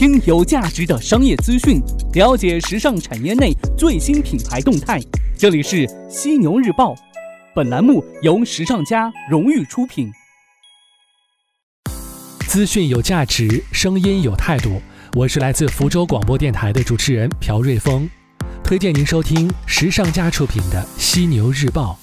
听有价值的商业资讯，了解时尚产业内最新品牌动态。这里是犀牛日报，本栏目由时尚家荣誉出品。资讯有价值，声音有态度。我是来自福州广播电台的主持人朴瑞峰，推荐您收听时尚家出品的犀牛日报。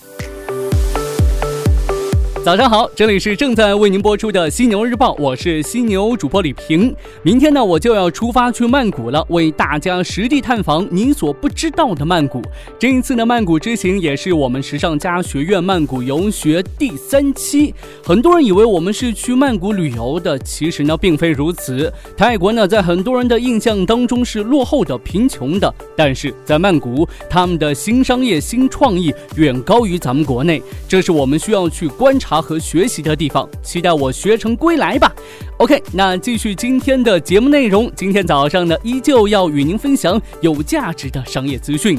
早上好，这里是正在为您播出的犀牛日报，我是犀牛主播李平。明天呢，我就要出发去曼谷了，为大家实地探访你所不知道的曼谷。这一次呢，曼谷之行也是我们时尚家学院曼谷游学第三期。很多人以为我们是去曼谷旅游的，其实呢，并非如此。泰国呢，在很多人的印象当中是落后的、贫穷的，但是在曼谷，他们的新商业、新创意远高于咱们国内，这是我们需要去观察。和学习的地方，期待我学成归来吧。OK，那继续今天的节目内容。今天早上呢，依旧要与您分享有价值的商业资讯。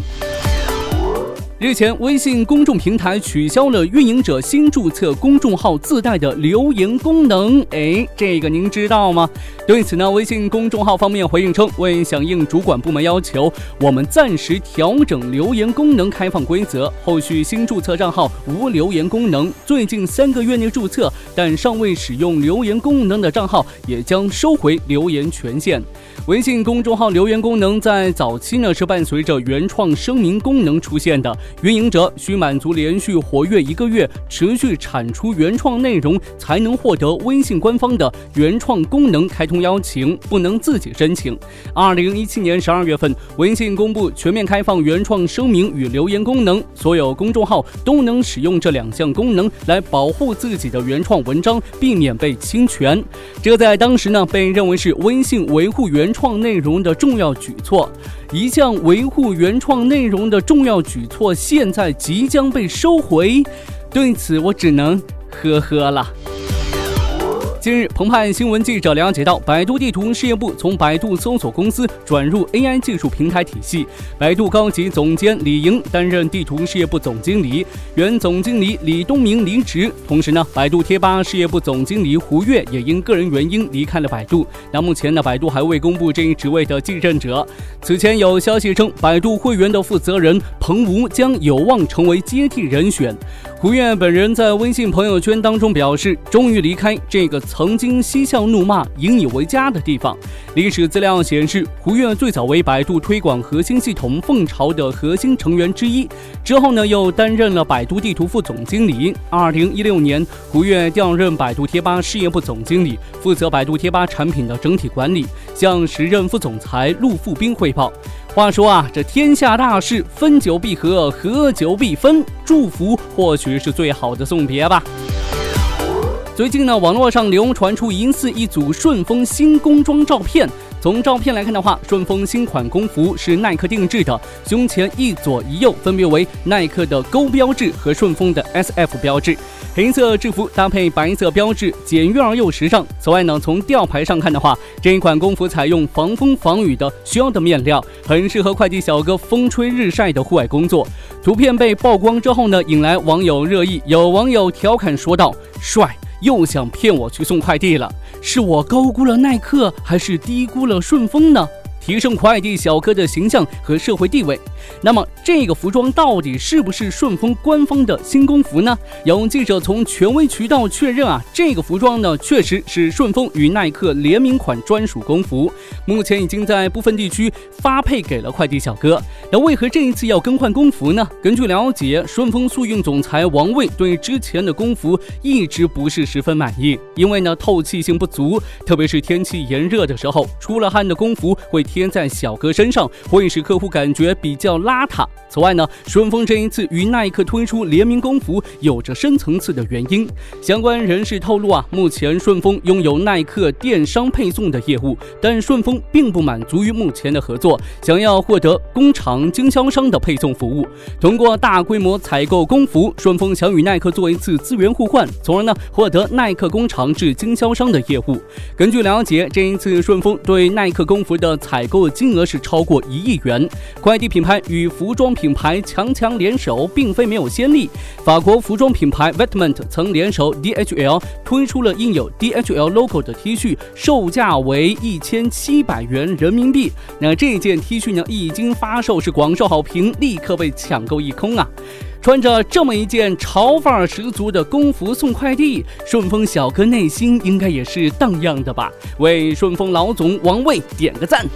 日前，微信公众平台取消了运营者新注册公众号自带的留言功能。哎，这个您知道吗？对此呢，微信公众号方面回应称，为响应主管部门要求，我们暂时调整留言功能开放规则。后续新注册账号无留言功能，最近三个月内注册但尚未使用留言功能的账号也将收回留言权限。微信公众号留言功能在早期呢是伴随着原创声明功能出现的。运营者需满足连续活跃一个月、持续产出原创内容，才能获得微信官方的原创功能开通邀请，不能自己申请。二零一七年十二月份，微信公布全面开放原创声明与留言功能，所有公众号都能使用这两项功能来保护自己的原创文章，避免被侵权。这在当时呢，被认为是微信维护原创内容的重要举措。一项维护原创内容的重要举措，现在即将被收回，对此我只能呵呵了。近日，澎湃新闻记者了解到，百度地图事业部从百度搜索公司转入 AI 技术平台体系，百度高级总监李莹担任地图事业部总经理，原总经理李东明离职。同时呢，百度贴吧事业部总经理胡越也因个人原因离开了百度。那目前呢，百度还未公布这一职位的继任者。此前有消息称，百度会员的负责人彭吴将有望成为接替人选。胡越本人在微信朋友圈当中表示，终于离开这个曾经嬉笑怒骂、引以为家的地方。历史资料显示，胡越最早为百度推广核心系统凤巢的核心成员之一，之后呢又担任了百度地图副总经理。二零一六年，胡越调任百度贴吧事业部总经理，负责百度贴吧产品的整体管理，向时任副总裁陆富斌汇报。话说啊，这天下大事，分久必合，合久必分。祝福或许是最好的送别吧。最近呢，网络上流传出疑似一组顺丰新工装照片。从照片来看的话，顺丰新款工服是耐克定制的，胸前一左一右分别为耐克的勾标志和顺丰的 SF 标志。黑色制服搭配白色标志，简约而又时尚。此外呢，从吊牌上看的话，这一款工服采用防风防雨的需要的面料，很适合快递小哥风吹日晒的户外工作。图片被曝光之后呢，引来网友热议。有网友调侃说道：“帅。”又想骗我去送快递了，是我高估了耐克，还是低估了顺丰呢？提升快递小哥的形象和社会地位。那么，这个服装到底是不是顺丰官方的新工服呢？有记者从权威渠道确认啊，这个服装呢确实是顺丰与耐克联名款专属工服，目前已经在部分地区发配给了快递小哥。那为何这一次要更换工服呢？根据了解，顺丰速运总裁王卫对之前的工服一直不是十分满意，因为呢透气性不足，特别是天气炎热的时候，出了汗的工服会。贴在小哥身上会使客户感觉比较邋遢。此外呢，顺丰这一次与耐克推出联名工服，有着深层次的原因。相关人士透露啊，目前顺丰拥有耐克电商配送的业务，但顺丰并不满足于目前的合作，想要获得工厂经销商的配送服务。通过大规模采购工服，顺丰想与耐克做一次资源互换，从而呢获得耐克工厂至经销商的业务。根据了解，这一次顺丰对耐克工服的采采购的金额是超过一亿元。快递品牌与服装品牌强强联手，并非没有先例。法国服装品牌 Vetement 曾联手 DHL 推出了印有 DHL logo 的 T 恤，售价为一千七百元人民币。那这件 T 恤呢，一经发售是广受好评，立刻被抢购一空啊！穿着这么一件潮范儿十足的工服送快递，顺丰小哥内心应该也是荡漾的吧？为顺丰老总王卫点个赞。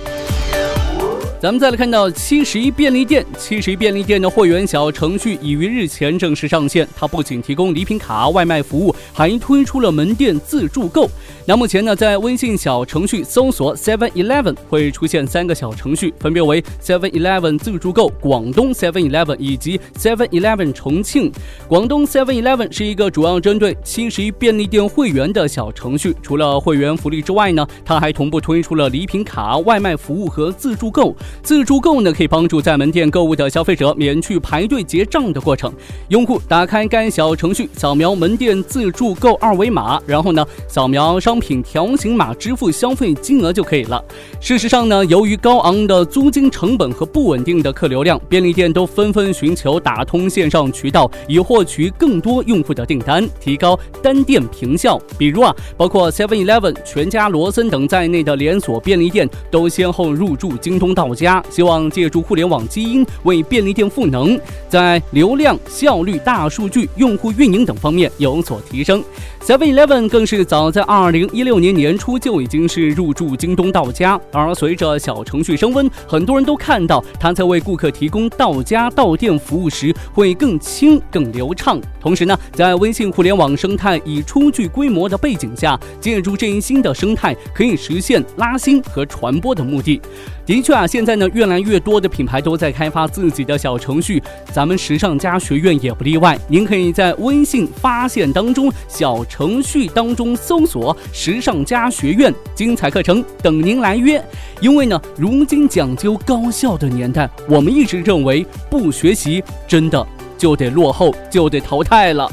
咱们再来看到七十一便利店，七十一便利店的会员小程序已于日前正式上线。它不仅提供礼品卡外卖服务，还推出了门店自助购。那目前呢，在微信小程序搜索 Seven Eleven 会出现三个小程序，分别为 Seven Eleven 自助购、广东 Seven Eleven 以及 Seven Eleven 重庆。广东 Seven Eleven 是一个主要针对七十一便利店会员的小程序。除了会员福利之外呢，它还同步推出了礼品卡外卖服务和自助购。自助购呢，可以帮助在门店购物的消费者免去排队结账的过程。用户打开该小程序，扫描门店自助购二维码，然后呢，扫描商品条形码支付消费金额就可以了。事实上呢，由于高昂的租金成本和不稳定的客流量，便利店都纷纷寻求打通线上渠道，以获取更多用户的订单，提高单店平效。比如啊，包括 Seven Eleven、全家、罗森等在内的连锁便利店都先后入驻京东到。家希望借助互联网基因为便利店赋能，在流量、效率、大数据、用户运营等方面有所提升。Seven Eleven 更是早在二零一六年年初就已经是入驻京东到家，而随着小程序升温，很多人都看到它在为顾客提供到家到店服务时会更轻、更流畅。同时呢，在微信互联网生态已初具规模的背景下，借助这一新的生态，可以实现拉新和传播的目的。的确啊，现在呢，越来越多的品牌都在开发自己的小程序，咱们时尚家学院也不例外。您可以在微信发现当中小程序当中搜索“时尚家学院”，精彩课程等您来约。因为呢，如今讲究高效的年代，我们一直认为不学习真的。就得落后，就得淘汰了。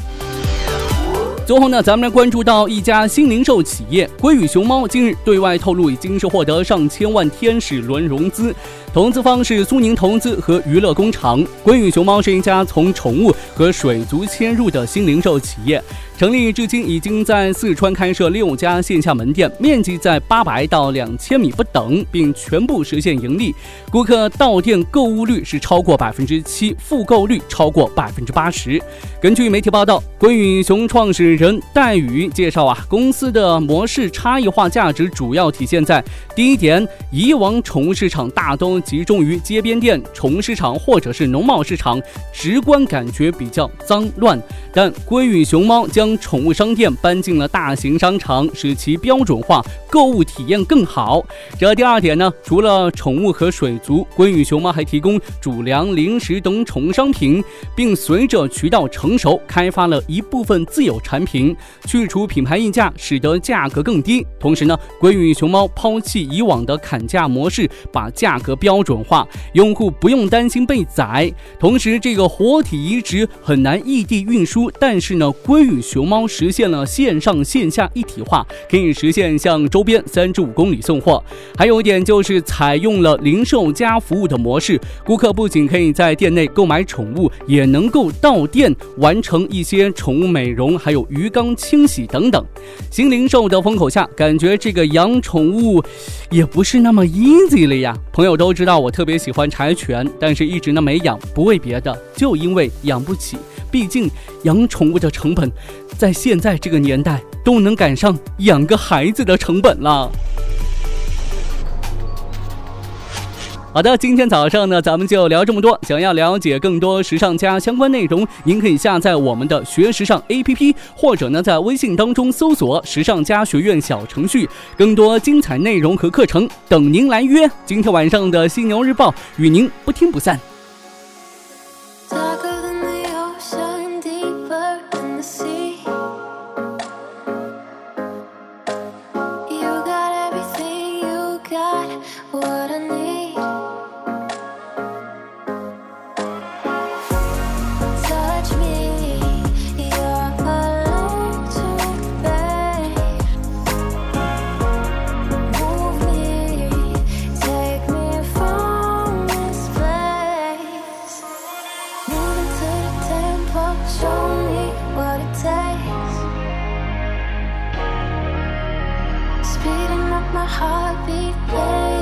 最后呢，咱们来关注到一家新零售企业——龟羽熊猫，近日对外透露，已经是获得上千万天使轮融资。投资方是苏宁投资和娱乐工厂。龟羽熊猫是一家从宠物和水族切入的新零售企业，成立至今已经在四川开设六家线下门店，面积在八百到两千米不等，并全部实现盈利。顾客到店购物率是超过百分之七，复购率超过百分之八十。根据媒体报道，龟羽熊创始人戴宇介绍啊，公司的模式差异化价值主要体现在第一点，以往宠物市场大都集中于街边店、宠物市场或者是农贸市场，直观感觉比较脏乱。但龟羽熊猫将宠物商店搬进了大型商场，使其标准化，购物体验更好。这第二点呢，除了宠物和水族，龟羽熊猫还提供主粮、零食等宠物商品，并随着渠道成熟，开发了一部分自有产品，平去除品牌溢价，使得价格更低。同时呢，龟羽熊猫抛弃以往的砍价模式，把价格标。准化，用户不用担心被宰。同时，这个活体移植很难异地运输，但是呢，龟羽熊猫实现了线上线下一体化，可以实现向周边三至五公里送货。还有一点就是采用了零售加服务的模式，顾客不仅可以在店内购买宠物，也能够到店完成一些宠物美容，还有鱼缸清洗等等。新零售的风口下，感觉这个养宠物也不是那么 easy 了呀。朋友都知道我特别喜欢柴犬，但是一直呢没养，不为别的，就因为养不起。毕竟养宠物的成本，在现在这个年代都能赶上养个孩子的成本了。好的，今天早上呢，咱们就聊这么多。想要了解更多时尚家相关内容，您可以下载我们的学时尚 APP，或者呢，在微信当中搜索“时尚家学院”小程序，更多精彩内容和课程等您来约。今天晚上的犀牛日报与您不听不散。beating up my heartbeat, babe.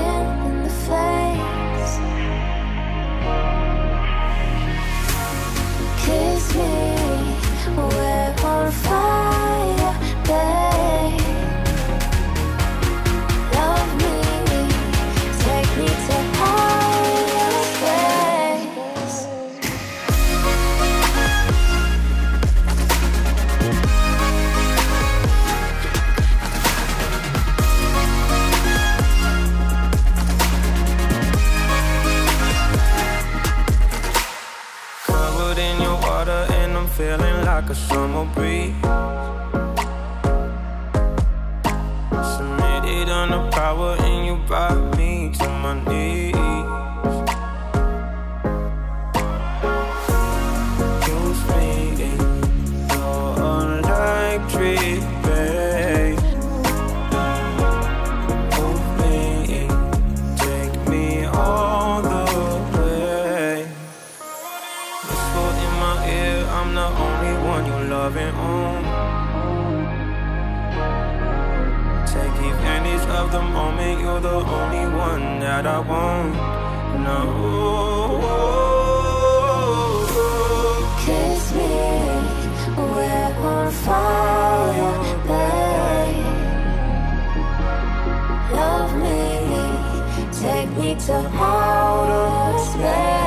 Power, and you brought me to my knees. Me in your electric babe. Move me, take me all the way. Whisper in my ear, I'm the only one you loving on. Take of the moment, you're the only one that I want. No. Kiss me, we're on fire, babe. Love me, take me to outer space.